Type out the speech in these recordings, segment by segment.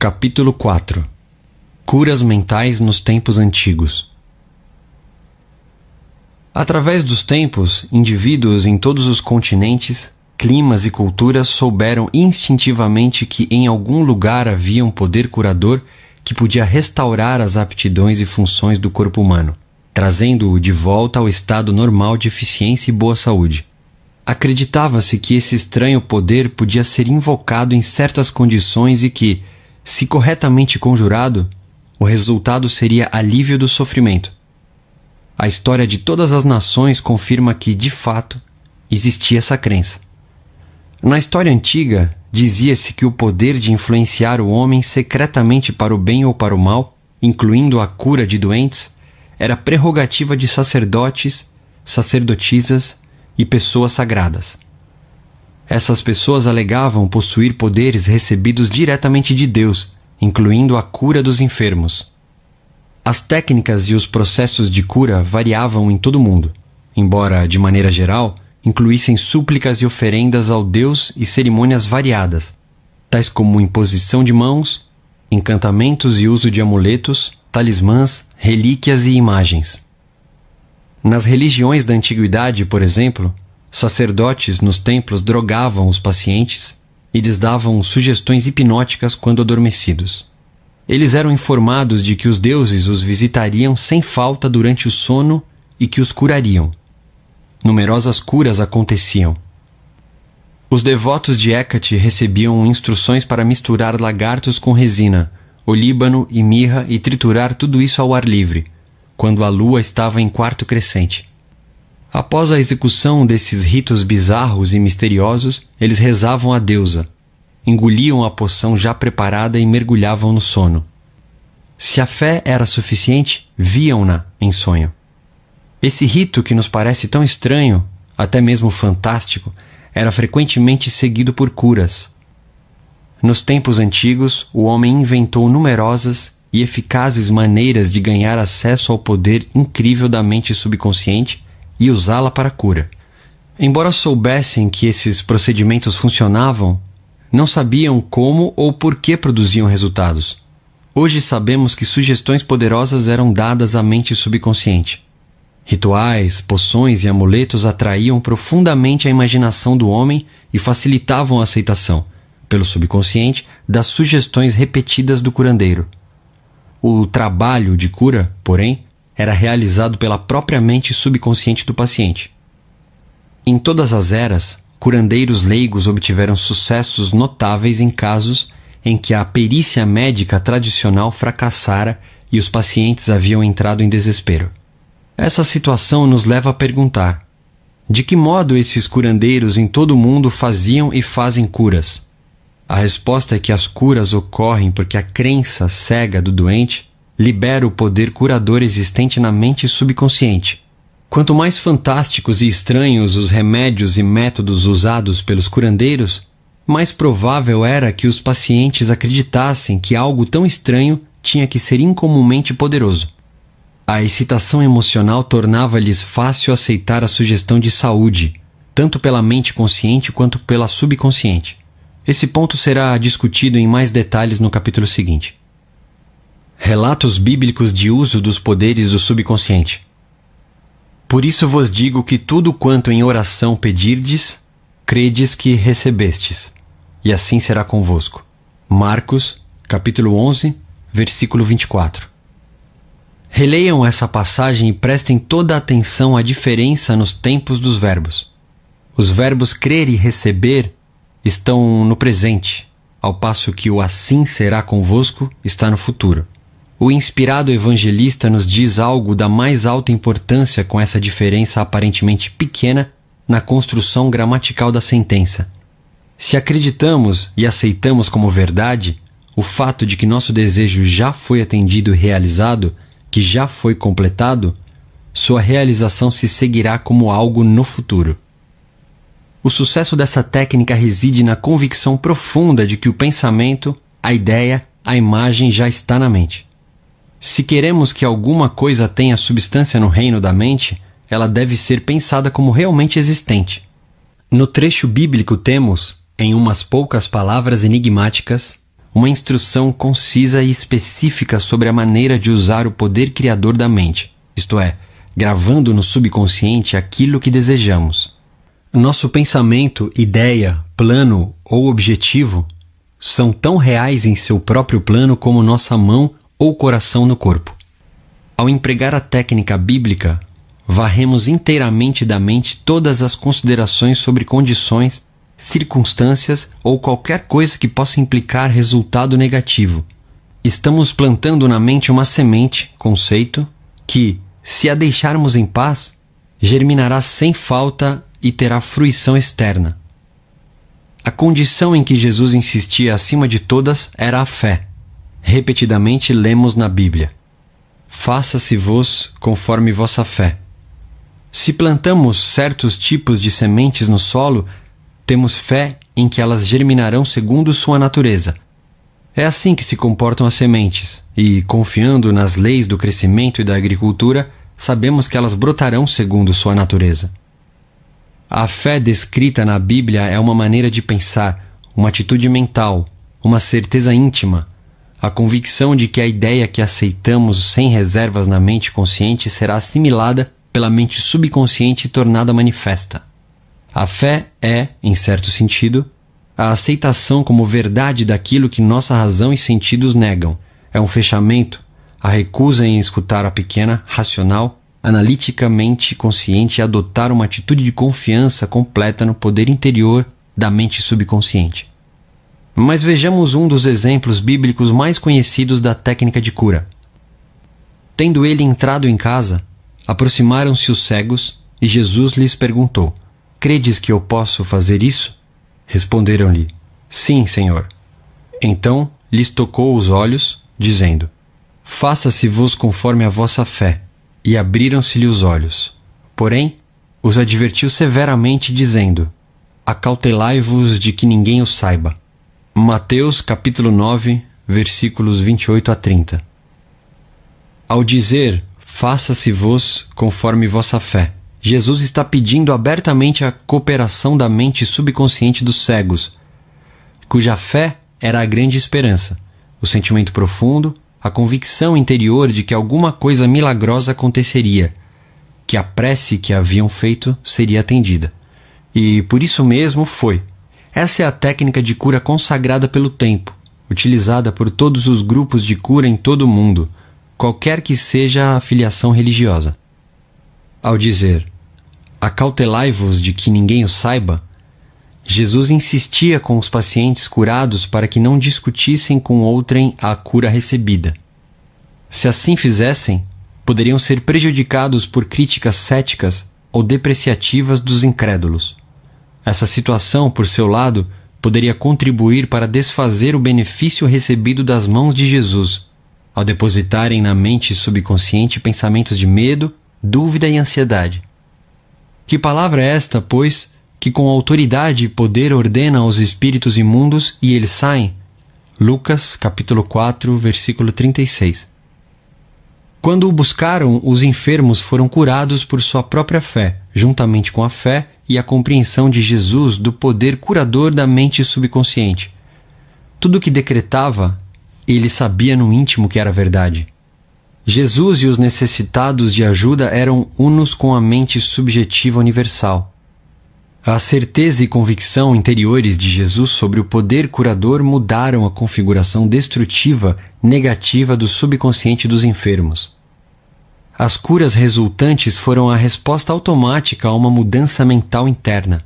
Capítulo 4 Curas mentais nos tempos antigos. Através dos tempos, indivíduos em todos os continentes, climas e culturas souberam instintivamente que em algum lugar havia um poder curador que podia restaurar as aptidões e funções do corpo humano, trazendo-o de volta ao estado normal de eficiência e boa saúde. Acreditava-se que esse estranho poder podia ser invocado em certas condições e que, se corretamente conjurado, o resultado seria alívio do sofrimento. A história de todas as nações confirma que, de fato, existia essa crença. Na história antiga, dizia-se que o poder de influenciar o homem secretamente para o bem ou para o mal, incluindo a cura de doentes, era prerrogativa de sacerdotes, sacerdotisas e pessoas sagradas. Essas pessoas alegavam possuir poderes recebidos diretamente de Deus, incluindo a cura dos enfermos. As técnicas e os processos de cura variavam em todo o mundo, embora, de maneira geral, incluíssem súplicas e oferendas ao Deus e cerimônias variadas, tais como imposição de mãos, encantamentos e uso de amuletos, talismãs, relíquias e imagens. Nas religiões da antiguidade, por exemplo, Sacerdotes nos templos drogavam os pacientes e lhes davam sugestões hipnóticas quando adormecidos. Eles eram informados de que os deuses os visitariam sem falta durante o sono e que os curariam. Numerosas curas aconteciam. Os devotos de Hecate recebiam instruções para misturar lagartos com resina, olíbano e mirra e triturar tudo isso ao ar livre, quando a lua estava em quarto crescente. Após a execução desses ritos bizarros e misteriosos, eles rezavam à deusa, engoliam a poção já preparada e mergulhavam no sono. Se a fé era suficiente, viam-na em sonho. Esse rito que nos parece tão estranho, até mesmo fantástico, era frequentemente seguido por curas. Nos tempos antigos, o homem inventou numerosas e eficazes maneiras de ganhar acesso ao poder incrível da mente subconsciente e usá-la para cura. Embora soubessem que esses procedimentos funcionavam, não sabiam como ou por que produziam resultados. Hoje sabemos que sugestões poderosas eram dadas à mente subconsciente. Rituais, poções e amuletos atraíam profundamente a imaginação do homem e facilitavam a aceitação, pelo subconsciente, das sugestões repetidas do curandeiro. O trabalho de cura, porém, era realizado pela própria mente subconsciente do paciente. Em todas as eras, curandeiros leigos obtiveram sucessos notáveis em casos em que a perícia médica tradicional fracassara e os pacientes haviam entrado em desespero. Essa situação nos leva a perguntar: de que modo esses curandeiros em todo o mundo faziam e fazem curas? A resposta é que as curas ocorrem porque a crença cega do doente libera o poder curador existente na mente subconsciente. Quanto mais fantásticos e estranhos os remédios e métodos usados pelos curandeiros, mais provável era que os pacientes acreditassem que algo tão estranho tinha que ser incomumente poderoso. A excitação emocional tornava-lhes fácil aceitar a sugestão de saúde, tanto pela mente consciente quanto pela subconsciente. Esse ponto será discutido em mais detalhes no capítulo seguinte. Relatos bíblicos de uso dos poderes do subconsciente. Por isso vos digo que tudo quanto em oração pedirdes, credes que recebestes, e assim será convosco. Marcos, capítulo 11, versículo 24. Releiam essa passagem e prestem toda a atenção à diferença nos tempos dos verbos. Os verbos crer e receber estão no presente, ao passo que o assim será convosco está no futuro. O inspirado evangelista nos diz algo da mais alta importância com essa diferença aparentemente pequena na construção gramatical da sentença. Se acreditamos e aceitamos como verdade o fato de que nosso desejo já foi atendido e realizado, que já foi completado, sua realização se seguirá como algo no futuro. O sucesso dessa técnica reside na convicção profunda de que o pensamento, a ideia, a imagem já está na mente. Se queremos que alguma coisa tenha substância no reino da mente, ela deve ser pensada como realmente existente. No trecho bíblico temos, em umas poucas palavras enigmáticas, uma instrução concisa e específica sobre a maneira de usar o poder criador da mente, isto é, gravando no subconsciente aquilo que desejamos. Nosso pensamento, ideia, plano ou objetivo são tão reais em seu próprio plano como nossa mão ou coração no corpo. Ao empregar a técnica bíblica, varremos inteiramente da mente todas as considerações sobre condições, circunstâncias ou qualquer coisa que possa implicar resultado negativo. Estamos plantando na mente uma semente, conceito, que, se a deixarmos em paz, germinará sem falta e terá fruição externa. A condição em que Jesus insistia acima de todas era a fé. Repetidamente lemos na Bíblia: Faça-se-vos conforme vossa fé. Se plantamos certos tipos de sementes no solo, temos fé em que elas germinarão segundo sua natureza é assim que se comportam as sementes, e, confiando nas leis do crescimento e da agricultura, sabemos que elas brotarão segundo sua natureza. A fé descrita na Bíblia é uma maneira de pensar, uma atitude mental, uma certeza íntima, a convicção de que a ideia que aceitamos sem reservas na mente consciente será assimilada pela mente subconsciente e tornada manifesta. A fé é, em certo sentido, a aceitação como verdade daquilo que nossa razão e sentidos negam. É um fechamento, a recusa em escutar a pequena, racional, analiticamente consciente e adotar uma atitude de confiança completa no poder interior da mente subconsciente. Mas vejamos um dos exemplos bíblicos mais conhecidos da técnica de cura. Tendo ele entrado em casa, aproximaram-se os cegos e Jesus lhes perguntou: Credes que eu posso fazer isso? Responderam-lhe: Sim, Senhor. Então lhes tocou os olhos, dizendo: Faça-se-vos conforme a vossa fé. E abriram-se-lhe os olhos. Porém, os advertiu severamente, dizendo: Acautelai-vos de que ninguém o saiba. Mateus capítulo 9, versículos 28 a 30. Ao dizer: Faça-se-vos conforme vossa fé, Jesus está pedindo abertamente a cooperação da mente subconsciente dos cegos, cuja fé era a grande esperança, o sentimento profundo, a convicção interior de que alguma coisa milagrosa aconteceria, que a prece que haviam feito seria atendida. E por isso mesmo foi. Essa é a técnica de cura consagrada pelo tempo, utilizada por todos os grupos de cura em todo o mundo, qualquer que seja a filiação religiosa. Ao dizer acautelai-vos de que ninguém o saiba, Jesus insistia com os pacientes curados para que não discutissem com outrem a cura recebida. Se assim fizessem, poderiam ser prejudicados por críticas céticas ou depreciativas dos incrédulos. Essa situação, por seu lado, poderia contribuir para desfazer o benefício recebido das mãos de Jesus, ao depositarem na mente subconsciente pensamentos de medo, dúvida e ansiedade. Que palavra é esta, pois, que com autoridade e poder ordena aos espíritos imundos e eles saem? Lucas, capítulo 4, versículo 36. Quando o buscaram, os enfermos foram curados por sua própria fé, juntamente com a fé e a compreensão de Jesus do poder curador da mente subconsciente. Tudo o que decretava, ele sabia no íntimo que era verdade. Jesus e os necessitados de ajuda eram unos com a mente subjetiva universal. A certeza e convicção interiores de Jesus sobre o poder curador mudaram a configuração destrutiva negativa do subconsciente dos enfermos. As curas resultantes foram a resposta automática a uma mudança mental interna.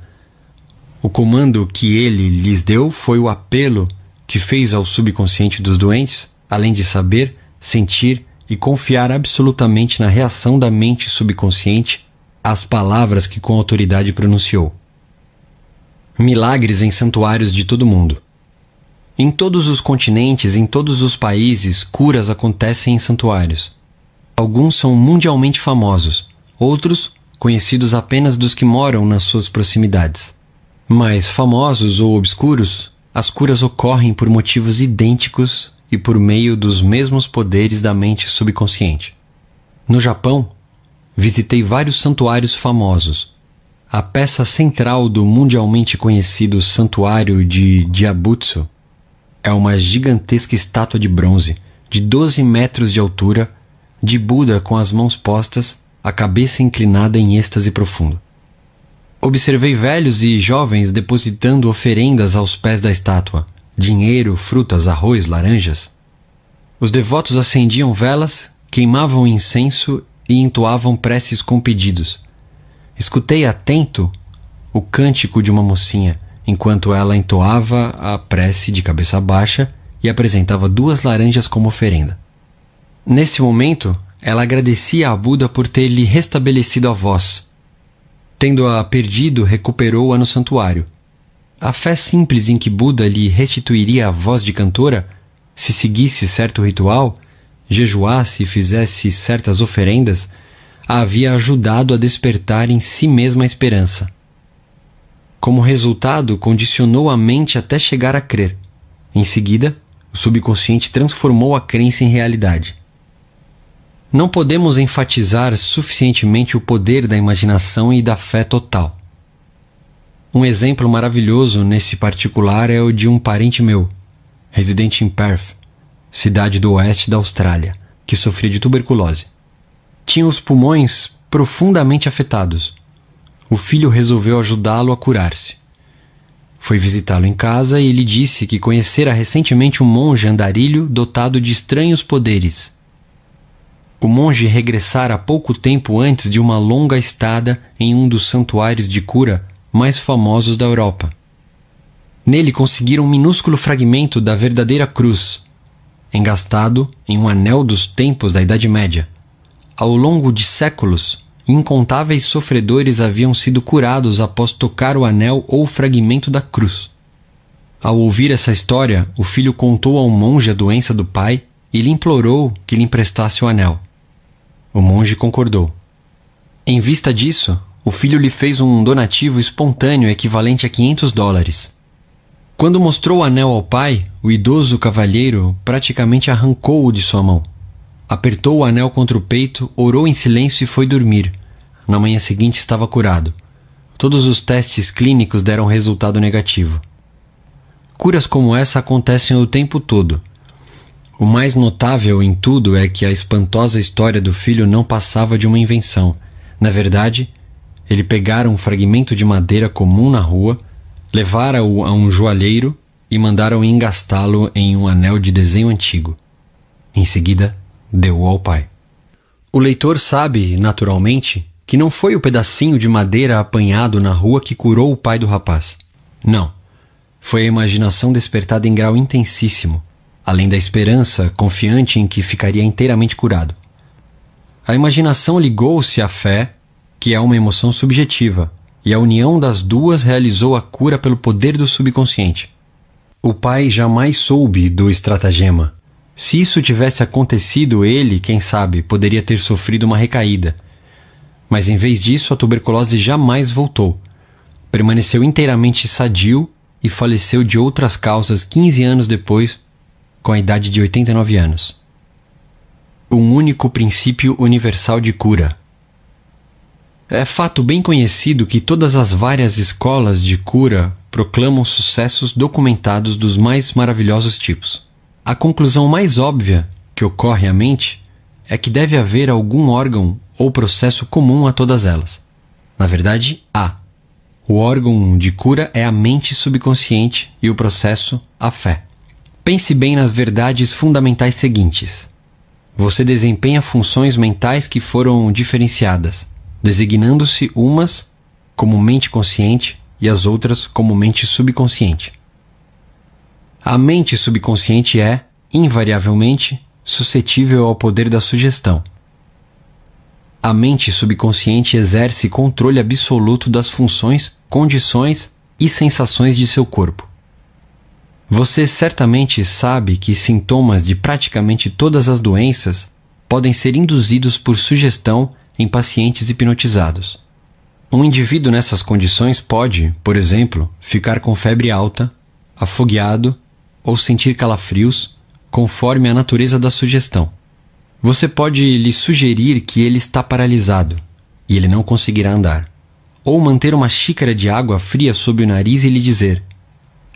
O comando que ele lhes deu foi o apelo que fez ao subconsciente dos doentes, além de saber, sentir e confiar absolutamente na reação da mente subconsciente às palavras que com autoridade pronunciou. Milagres em santuários de todo mundo. Em todos os continentes, em todos os países, curas acontecem em santuários. Alguns são mundialmente famosos, outros conhecidos apenas dos que moram nas suas proximidades. Mas famosos ou obscuros, as curas ocorrem por motivos idênticos e por meio dos mesmos poderes da mente subconsciente. No Japão, visitei vários santuários famosos. A peça central do mundialmente conhecido Santuário de Diabutsu é uma gigantesca estátua de bronze, de 12 metros de altura, de Buda com as mãos postas, a cabeça inclinada em êxtase profundo. Observei velhos e jovens depositando oferendas aos pés da estátua: dinheiro, frutas, arroz, laranjas. Os devotos acendiam velas, queimavam incenso e entoavam preces com pedidos. Escutei atento o cântico de uma mocinha, enquanto ela entoava a prece de cabeça baixa e apresentava duas laranjas como oferenda. Nesse momento, ela agradecia a Buda por ter lhe restabelecido a voz. Tendo-a perdido, recuperou-a no santuário. A fé simples em que Buda lhe restituiria a voz de cantora, se seguisse certo ritual, jejuasse e fizesse certas oferendas, a havia ajudado a despertar em si mesma a esperança. Como resultado, condicionou a mente até chegar a crer. Em seguida, o subconsciente transformou a crença em realidade. Não podemos enfatizar suficientemente o poder da imaginação e da fé total. Um exemplo maravilhoso nesse particular é o de um parente meu, residente em Perth, cidade do oeste da Austrália, que sofria de tuberculose. Tinha os pulmões profundamente afetados o filho resolveu ajudá-lo a curar-se. Foi visitá-lo em casa e ele disse que conhecera recentemente um monge andarilho dotado de estranhos poderes. O monge regressara pouco tempo antes de uma longa estada em um dos santuários de cura mais famosos da Europa. Nele conseguiram um minúsculo fragmento da verdadeira cruz, engastado em um anel dos tempos da Idade Média. Ao longo de séculos, Incontáveis sofredores haviam sido curados após tocar o anel ou fragmento da cruz. Ao ouvir essa história, o filho contou ao monge a doença do pai e lhe implorou que lhe emprestasse o anel. O monge concordou. Em vista disso, o filho lhe fez um donativo espontâneo equivalente a 500 dólares. Quando mostrou o anel ao pai, o idoso cavalheiro praticamente arrancou-o de sua mão. Apertou o anel contra o peito, orou em silêncio e foi dormir. Na manhã seguinte estava curado. Todos os testes clínicos deram resultado negativo. Curas como essa acontecem o tempo todo. O mais notável em tudo é que a espantosa história do filho não passava de uma invenção. Na verdade, ele pegara um fragmento de madeira comum na rua, levara-o a um joalheiro e mandaram engastá-lo em um anel de desenho antigo. Em seguida, deu-o ao pai. O leitor sabe, naturalmente, que não foi o pedacinho de madeira apanhado na rua que curou o pai do rapaz. Não. Foi a imaginação despertada em grau intensíssimo, além da esperança confiante em que ficaria inteiramente curado. A imaginação ligou-se à fé, que é uma emoção subjetiva, e a união das duas realizou a cura pelo poder do subconsciente. O pai jamais soube do estratagema, se isso tivesse acontecido, ele, quem sabe, poderia ter sofrido uma recaída. Mas em vez disso, a tuberculose jamais voltou. Permaneceu inteiramente sadio e faleceu de outras causas 15 anos depois, com a idade de 89 anos. Um único princípio universal de cura. É fato bem conhecido que todas as várias escolas de cura proclamam sucessos documentados dos mais maravilhosos tipos. A conclusão mais óbvia que ocorre à mente é que deve haver algum órgão ou processo comum a todas elas. Na verdade, há. O órgão de cura é a mente subconsciente e o processo, a fé. Pense bem nas verdades fundamentais seguintes. Você desempenha funções mentais que foram diferenciadas, designando-se umas como mente consciente e as outras como mente subconsciente. A mente subconsciente é, invariavelmente, suscetível ao poder da sugestão. A mente subconsciente exerce controle absoluto das funções, condições e sensações de seu corpo. Você certamente sabe que sintomas de praticamente todas as doenças podem ser induzidos por sugestão em pacientes hipnotizados. Um indivíduo nessas condições pode, por exemplo, ficar com febre alta, afogueado ou sentir calafrios, conforme a natureza da sugestão. Você pode lhe sugerir que ele está paralisado e ele não conseguirá andar, ou manter uma xícara de água fria sob o nariz e lhe dizer: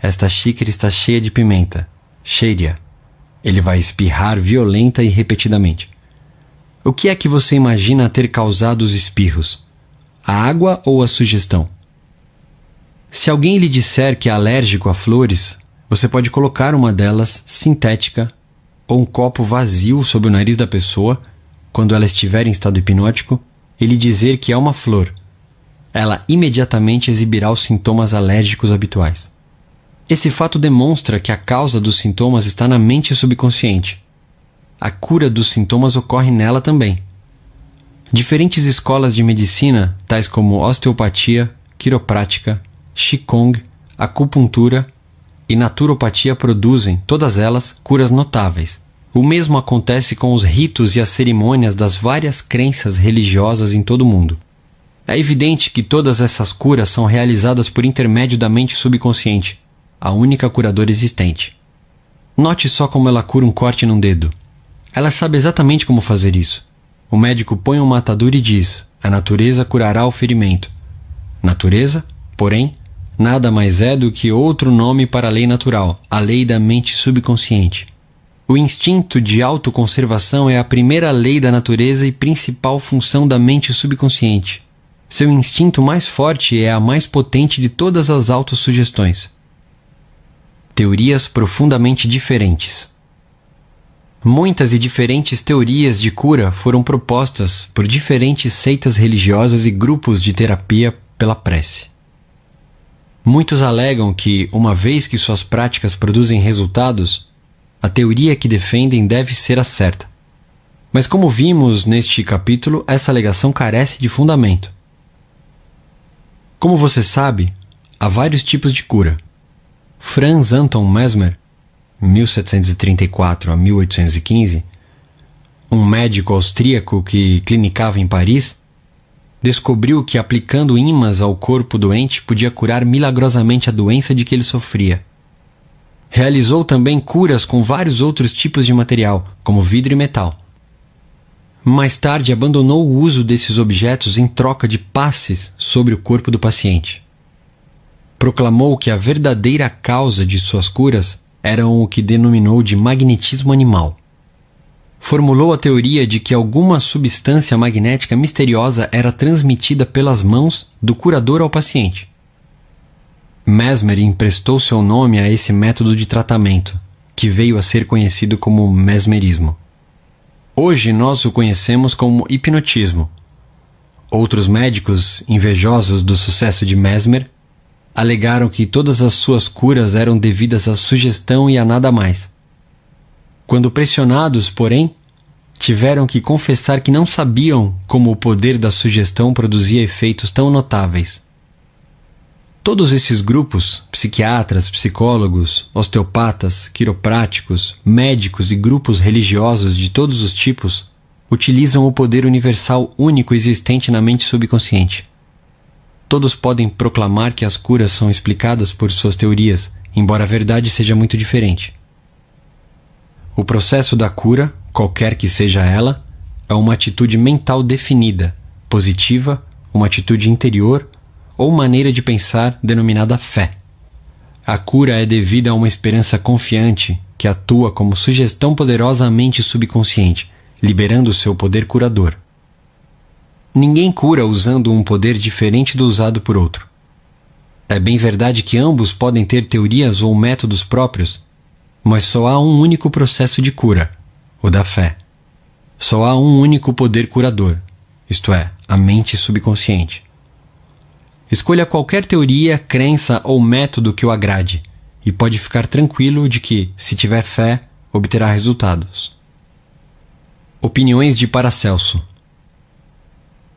Esta xícara está cheia de pimenta, Sharia. Ele vai espirrar violenta e repetidamente. O que é que você imagina ter causado os espirros? A água ou a sugestão? Se alguém lhe disser que é alérgico a flores, você pode colocar uma delas sintética ou um copo vazio sob o nariz da pessoa quando ela estiver em estado hipnótico e lhe dizer que é uma flor. Ela imediatamente exibirá os sintomas alérgicos habituais. Esse fato demonstra que a causa dos sintomas está na mente subconsciente. A cura dos sintomas ocorre nela também. Diferentes escolas de medicina, tais como osteopatia, quiroprática, qigong, acupuntura e naturopatia produzem, todas elas, curas notáveis. O mesmo acontece com os ritos e as cerimônias das várias crenças religiosas em todo o mundo. É evidente que todas essas curas são realizadas por intermédio da mente subconsciente, a única curadora existente. Note só como ela cura um corte num dedo. Ela sabe exatamente como fazer isso. O médico põe uma atadura e diz: a natureza curará o ferimento. Natureza, porém, nada mais é do que outro nome para a lei natural, a lei da mente subconsciente. O instinto de autoconservação é a primeira lei da natureza e principal função da mente subconsciente. Seu instinto mais forte é a mais potente de todas as autossugestões teorias profundamente diferentes. Muitas e diferentes teorias de cura foram propostas por diferentes seitas religiosas e grupos de terapia pela prece. Muitos alegam que, uma vez que suas práticas produzem resultados, a teoria que defendem deve ser a certa. Mas, como vimos neste capítulo, essa alegação carece de fundamento. Como você sabe, há vários tipos de cura. Franz Anton Mesmer, 1734 a 1815, um médico austríaco que clinicava em Paris, descobriu que aplicando ímãs ao corpo doente podia curar milagrosamente a doença de que ele sofria. Realizou também curas com vários outros tipos de material, como vidro e metal. Mais tarde abandonou o uso desses objetos em troca de passes sobre o corpo do paciente proclamou que a verdadeira causa de suas curas eram o que denominou de magnetismo animal. Formulou a teoria de que alguma substância magnética misteriosa era transmitida pelas mãos do curador ao paciente. Mesmer emprestou seu nome a esse método de tratamento, que veio a ser conhecido como mesmerismo. Hoje nós o conhecemos como hipnotismo. Outros médicos, invejosos do sucesso de Mesmer, alegaram que todas as suas curas eram devidas à sugestão e a nada mais. Quando pressionados, porém, tiveram que confessar que não sabiam como o poder da sugestão produzia efeitos tão notáveis. Todos esses grupos, psiquiatras, psicólogos, osteopatas, quiropráticos, médicos e grupos religiosos de todos os tipos, utilizam o poder universal único existente na mente subconsciente. Todos podem proclamar que as curas são explicadas por suas teorias, embora a verdade seja muito diferente. O processo da cura, qualquer que seja ela, é uma atitude mental definida, positiva, uma atitude interior ou maneira de pensar denominada fé. A cura é devida a uma esperança confiante que atua como sugestão poderosa à mente subconsciente, liberando seu poder curador. Ninguém cura usando um poder diferente do usado por outro. É bem verdade que ambos podem ter teorias ou métodos próprios, mas só há um único processo de cura, o da fé. Só há um único poder curador, isto é, a mente subconsciente. Escolha qualquer teoria, crença ou método que o agrade, e pode ficar tranquilo de que, se tiver fé, obterá resultados. Opiniões de Paracelso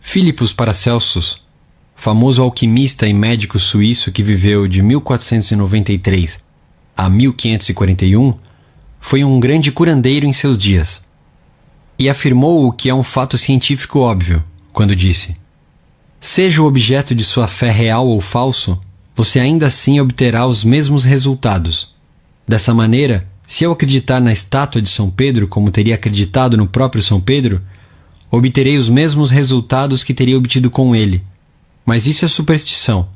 Philippus Paracelsus, famoso alquimista e médico suíço que viveu de 1493 a 1541, foi um grande curandeiro em seus dias. E afirmou o que é um fato científico óbvio, quando disse: Seja o objeto de sua fé real ou falso, você ainda assim obterá os mesmos resultados. Dessa maneira, se eu acreditar na estátua de São Pedro como teria acreditado no próprio São Pedro, obterei os mesmos resultados que teria obtido com ele. Mas isso é superstição.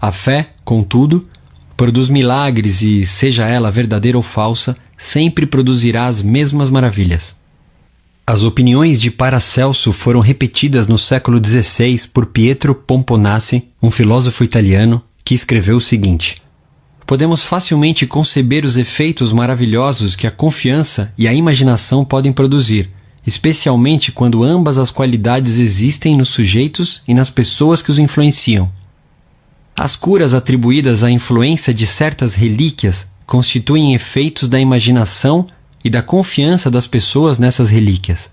A fé, contudo, produz milagres e, seja ela verdadeira ou falsa, sempre produzirá as mesmas maravilhas. As opiniões de Paracelso foram repetidas no século XVI por Pietro Pomponazzi, um filósofo italiano, que escreveu o seguinte: Podemos facilmente conceber os efeitos maravilhosos que a confiança e a imaginação podem produzir, especialmente quando ambas as qualidades existem nos sujeitos e nas pessoas que os influenciam. As curas atribuídas à influência de certas relíquias constituem efeitos da imaginação e da confiança das pessoas nessas relíquias.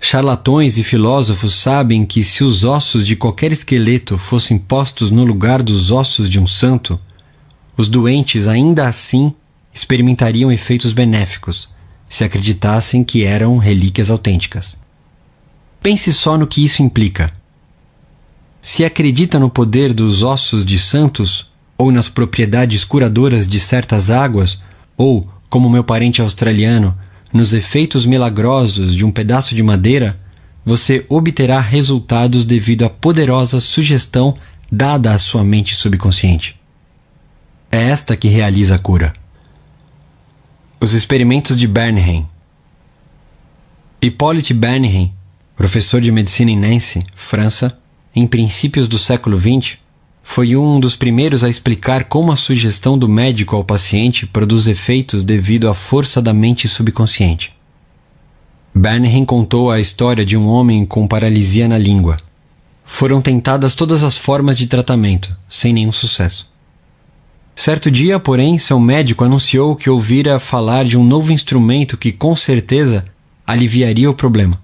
Charlatões e filósofos sabem que se os ossos de qualquer esqueleto fossem postos no lugar dos ossos de um santo, os doentes ainda assim experimentariam efeitos benéficos se acreditassem que eram relíquias autênticas. Pense só no que isso implica. Se acredita no poder dos ossos de santos, ou nas propriedades curadoras de certas águas, ou como meu parente australiano, nos efeitos milagrosos de um pedaço de madeira, você obterá resultados devido à poderosa sugestão dada à sua mente subconsciente. É esta que realiza a cura. Os experimentos de Bernheim. Hippolyte Bernheim, professor de medicina em Nancy, França, em princípios do século XX, foi um dos primeiros a explicar como a sugestão do médico ao paciente produz efeitos devido à força da mente subconsciente. Bernheim contou a história de um homem com paralisia na língua. Foram tentadas todas as formas de tratamento, sem nenhum sucesso. Certo dia, porém, seu médico anunciou que ouvira falar de um novo instrumento que com certeza aliviaria o problema.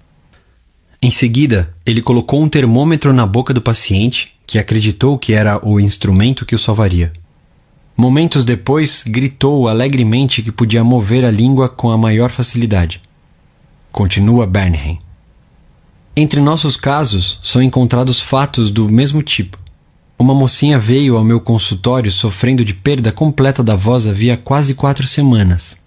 Em seguida, ele colocou um termômetro na boca do paciente que acreditou que era o instrumento que o salvaria. Momentos depois, gritou alegremente que podia mover a língua com a maior facilidade. Continua Bernheim. Entre nossos casos, são encontrados fatos do mesmo tipo. Uma mocinha veio ao meu consultório sofrendo de perda completa da voz havia quase quatro semanas.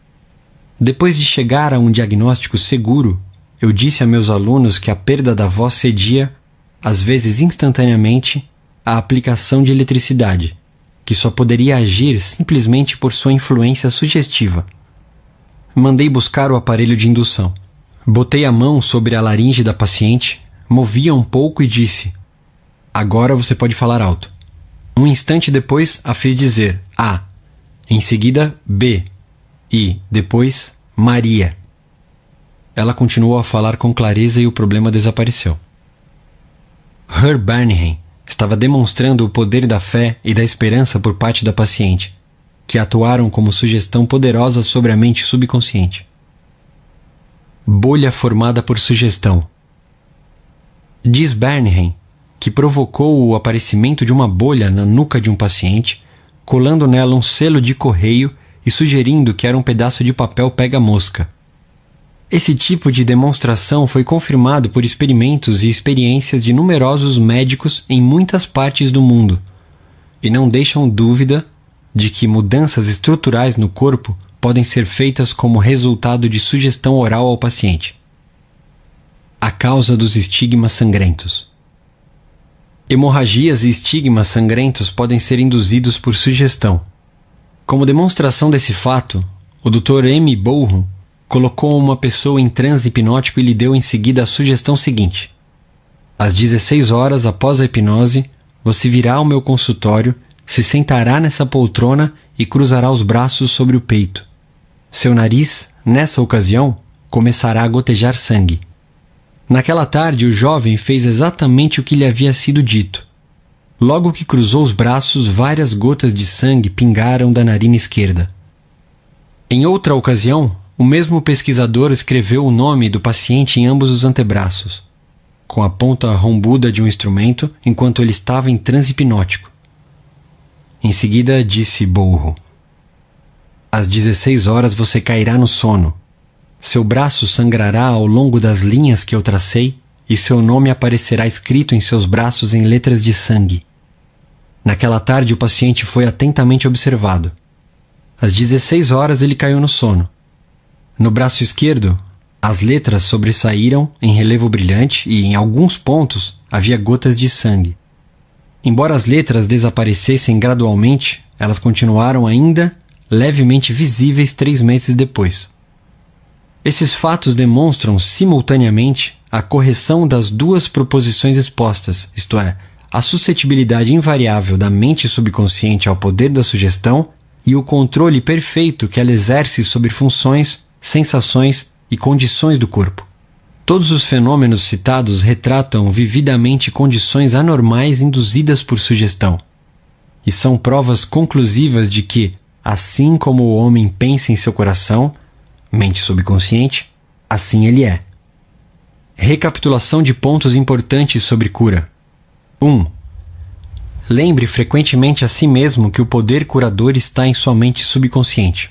Depois de chegar a um diagnóstico seguro, eu disse a meus alunos que a perda da voz cedia, às vezes instantaneamente, a aplicação de eletricidade, que só poderia agir simplesmente por sua influência sugestiva. Mandei buscar o aparelho de indução. Botei a mão sobre a laringe da paciente, movia um pouco e disse: Agora você pode falar alto. Um instante depois a fiz dizer A, em seguida B e depois Maria. Ela continuou a falar com clareza e o problema desapareceu. Herb Bernheim estava demonstrando o poder da fé e da esperança por parte da paciente, que atuaram como sugestão poderosa sobre a mente subconsciente. Bolha formada por sugestão. Diz Bernheim que provocou o aparecimento de uma bolha na nuca de um paciente, colando nela um selo de correio e sugerindo que era um pedaço de papel pega-mosca. Esse tipo de demonstração foi confirmado por experimentos e experiências de numerosos médicos em muitas partes do mundo, e não deixam dúvida de que mudanças estruturais no corpo podem ser feitas como resultado de sugestão oral ao paciente. A causa dos estigmas sangrentos. Hemorragias e estigmas sangrentos podem ser induzidos por sugestão. Como demonstração desse fato, o Dr. M. Bowron colocou uma pessoa em transe hipnótico e lhe deu em seguida a sugestão seguinte: Às 16 horas após a hipnose, você virá ao meu consultório, se sentará nessa poltrona e cruzará os braços sobre o peito. Seu nariz, nessa ocasião, começará a gotejar sangue. Naquela tarde, o jovem fez exatamente o que lhe havia sido dito. Logo que cruzou os braços, várias gotas de sangue pingaram da narina esquerda. Em outra ocasião, o mesmo pesquisador escreveu o nome do paciente em ambos os antebraços, com a ponta rombuda de um instrumento, enquanto ele estava em transe hipnótico. Em seguida, disse Burro: Às 16 horas você cairá no sono. Seu braço sangrará ao longo das linhas que eu tracei e seu nome aparecerá escrito em seus braços em letras de sangue. Naquela tarde, o paciente foi atentamente observado. Às 16 horas, ele caiu no sono. No braço esquerdo, as letras sobressaíram em relevo brilhante e, em alguns pontos, havia gotas de sangue. Embora as letras desaparecessem gradualmente, elas continuaram ainda levemente visíveis três meses depois. Esses fatos demonstram simultaneamente a correção das duas proposições expostas, isto é, a suscetibilidade invariável da mente subconsciente ao poder da sugestão e o controle perfeito que ela exerce sobre funções, sensações e condições do corpo. Todos os fenômenos citados retratam vividamente condições anormais induzidas por sugestão, e são provas conclusivas de que, assim como o homem pensa em seu coração, mente subconsciente, assim ele é. Recapitulação de pontos importantes sobre cura. 1. Um, lembre frequentemente a si mesmo que o poder curador está em sua mente subconsciente.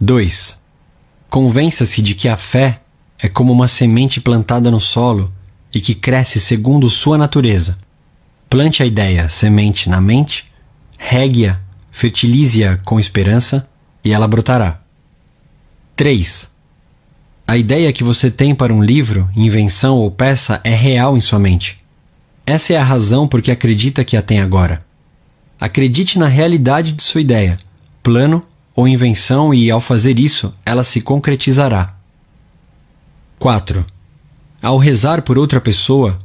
2. Convença-se de que a fé é como uma semente plantada no solo e que cresce segundo sua natureza. Plante a ideia semente na mente, regue-a, fertilize-a com esperança e ela brotará. 3. A ideia que você tem para um livro, invenção ou peça é real em sua mente. Essa é a razão por que acredita que a tem agora. Acredite na realidade de sua ideia, plano ou invenção e, ao fazer isso, ela se concretizará. 4. Ao rezar por outra pessoa,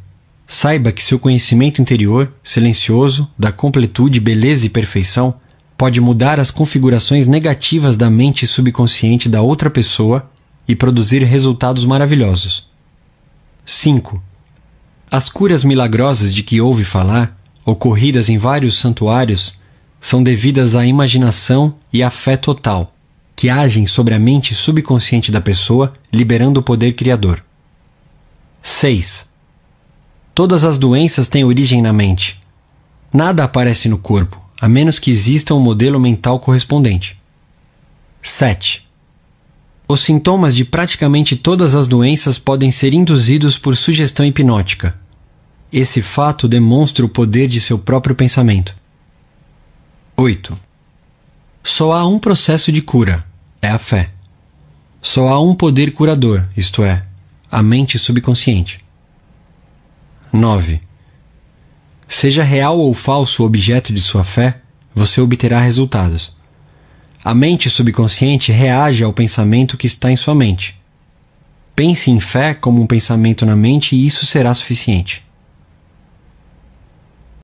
saiba que seu conhecimento interior, silencioso, da completude, beleza e perfeição, pode mudar as configurações negativas da mente subconsciente da outra pessoa e produzir resultados maravilhosos. 5. As curas milagrosas de que ouve falar, ocorridas em vários santuários, são devidas à imaginação e à fé total, que agem sobre a mente subconsciente da pessoa, liberando o poder criador. 6. Todas as doenças têm origem na mente. Nada aparece no corpo, a menos que exista um modelo mental correspondente. 7. Os sintomas de praticamente todas as doenças podem ser induzidos por sugestão hipnótica. Esse fato demonstra o poder de seu próprio pensamento. 8. Só há um processo de cura, é a fé. Só há um poder curador, isto é, a mente subconsciente. 9. Seja real ou falso o objeto de sua fé, você obterá resultados. A mente subconsciente reage ao pensamento que está em sua mente. Pense em fé como um pensamento na mente e isso será suficiente.